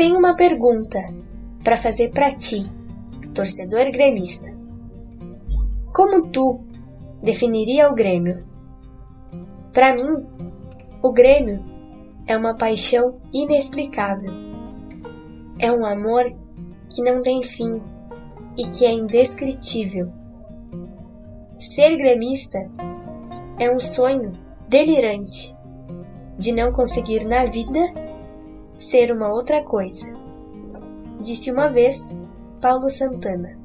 Tenho uma pergunta para fazer para ti, torcedor gremista. Como tu definiria o Grêmio? Para mim, o Grêmio é uma paixão inexplicável. É um amor que não tem fim e que é indescritível. Ser gremista é um sonho delirante de não conseguir na vida ser uma outra coisa, disse uma vez Paulo Santana.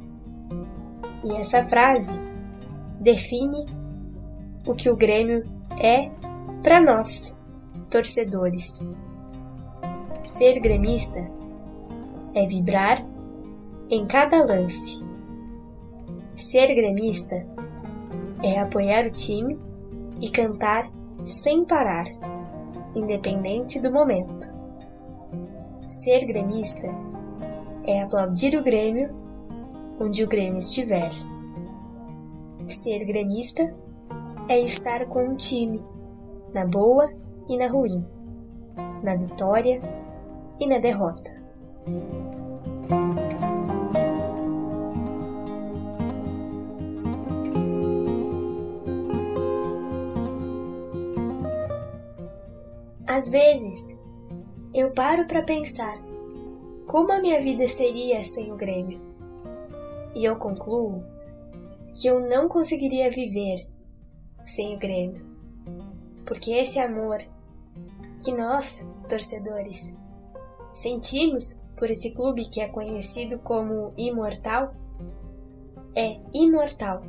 E essa frase define o que o Grêmio é para nós, torcedores. Ser gremista é vibrar em cada lance. Ser gremista é apoiar o time e cantar sem parar, independente do momento. Ser gremista é aplaudir o Grêmio onde o Grêmio estiver. Ser gremista é estar com um time, na boa e na ruim, na vitória e na derrota. Às vezes, eu paro para pensar como a minha vida seria sem o Grêmio. E eu concluo que eu não conseguiria viver sem o Grêmio. Porque esse amor que nós, torcedores, sentimos por esse clube que é conhecido como imortal é imortal.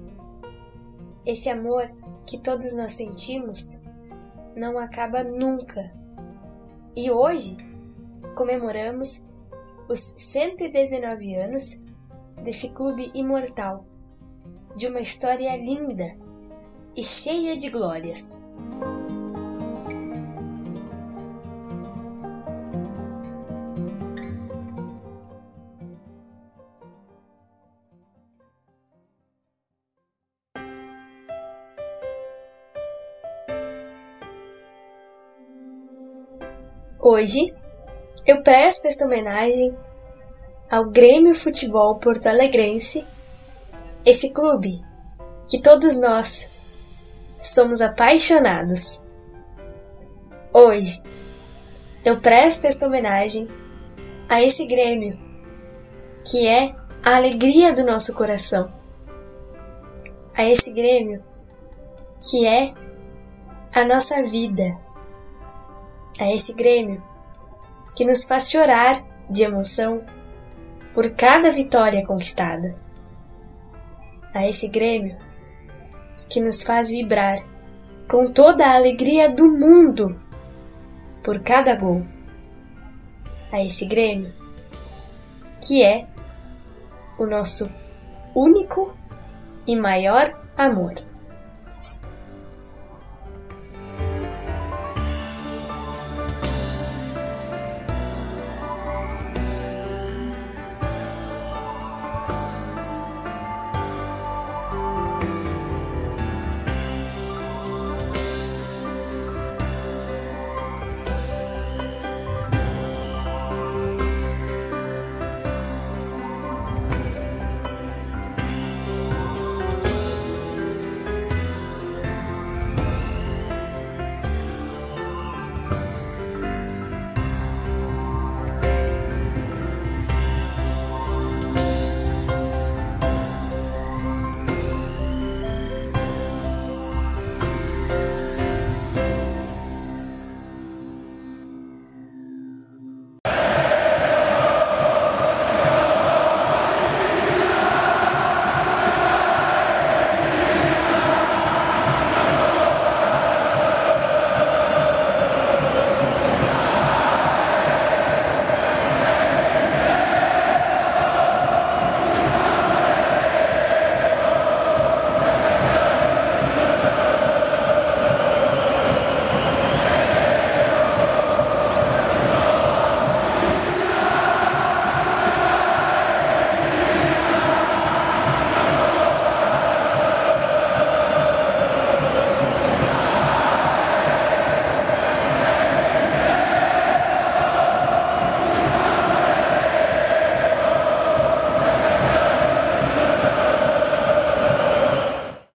Esse amor que todos nós sentimos não acaba nunca. E hoje comemoramos os 119 anos desse clube imortal, de uma história linda e cheia de glórias. Hoje, eu presto esta homenagem ao Grêmio Futebol Porto Alegrense, esse clube que todos nós somos apaixonados. Hoje, eu presto esta homenagem a esse Grêmio que é a alegria do nosso coração, a esse Grêmio que é a nossa vida a esse Grêmio que nos faz chorar de emoção por cada vitória conquistada. A esse Grêmio que nos faz vibrar com toda a alegria do mundo por cada gol. A esse Grêmio que é o nosso único e maior amor.